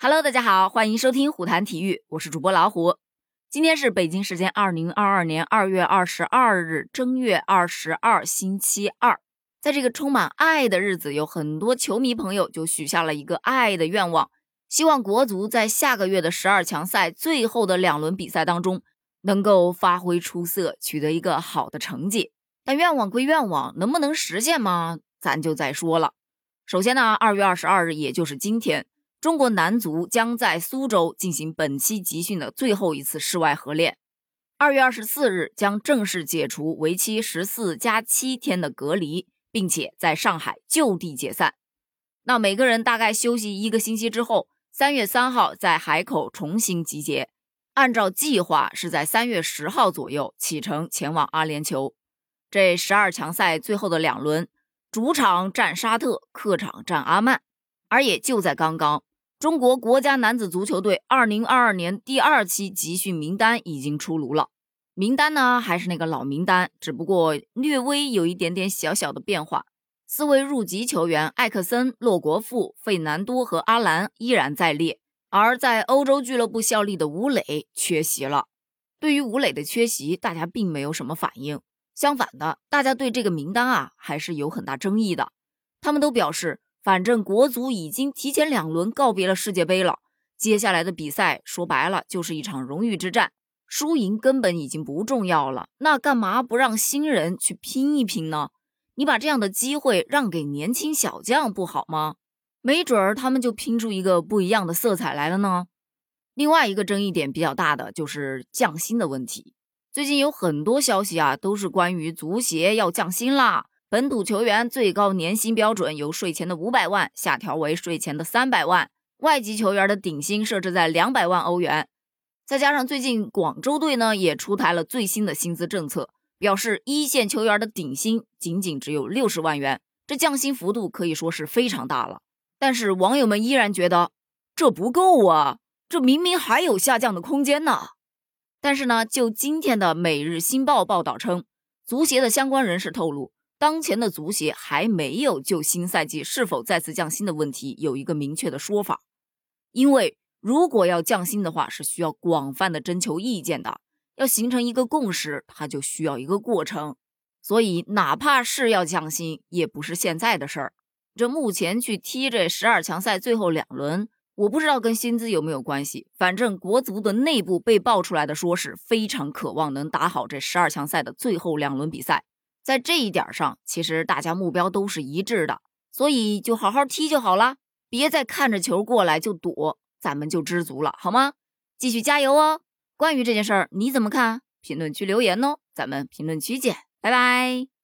Hello，大家好，欢迎收听虎谈体育，我是主播老虎。今天是北京时间二零二二年二月二十二日，正月二十二，星期二。在这个充满爱的日子，有很多球迷朋友就许下了一个爱的愿望，希望国足在下个月的十二强赛最后的两轮比赛当中能够发挥出色，取得一个好的成绩。但愿望归愿望，能不能实现吗？咱就再说了。首先呢，二月二十二日，也就是今天。中国男足将在苏州进行本期集训的最后一次室外合练。二月二十四日将正式解除为期十四加七天的隔离，并且在上海就地解散。那每个人大概休息一个星期之后，三月三号在海口重新集结。按照计划是在三月十号左右启程前往阿联酋。这十二强赛最后的两轮，主场战沙特，客场战阿曼。而也就在刚刚。中国国家男子足球队2022年第二期集训名单已经出炉了，名单呢还是那个老名单，只不过略微有一点点小小的变化。四位入籍球员艾克森、洛国富、费南多和阿兰依然在列，而在欧洲俱乐部效力的吴磊缺席了。对于吴磊的缺席，大家并没有什么反应，相反的，大家对这个名单啊还是有很大争议的，他们都表示。反正国足已经提前两轮告别了世界杯了，接下来的比赛说白了就是一场荣誉之战，输赢根本已经不重要了。那干嘛不让新人去拼一拼呢？你把这样的机会让给年轻小将不好吗？没准儿他们就拼出一个不一样的色彩来了呢。另外一个争议点比较大的就是降薪的问题，最近有很多消息啊，都是关于足协要降薪啦。本土球员最高年薪标准由税前的五百万下调为税前的三百万，外籍球员的顶薪设置在两百万欧元。再加上最近广州队呢也出台了最新的薪资政策，表示一线球员的顶薪仅仅只有六十万元，这降薪幅度可以说是非常大了。但是网友们依然觉得这不够啊，这明明还有下降的空间呢。但是呢，就今天的《每日新报》报道称，足协的相关人士透露。当前的足协还没有就新赛季是否再次降薪的问题有一个明确的说法，因为如果要降薪的话，是需要广泛的征求意见的，要形成一个共识，它就需要一个过程。所以，哪怕是要降薪，也不是现在的事儿。这目前去踢这十二强赛最后两轮，我不知道跟薪资有没有关系。反正国足的内部被爆出来的说是非常渴望能打好这十二强赛的最后两轮比赛。在这一点上，其实大家目标都是一致的，所以就好好踢就好了，别再看着球过来就躲，咱们就知足了，好吗？继续加油哦！关于这件事儿，你怎么看？评论区留言哦，咱们评论区见，拜拜。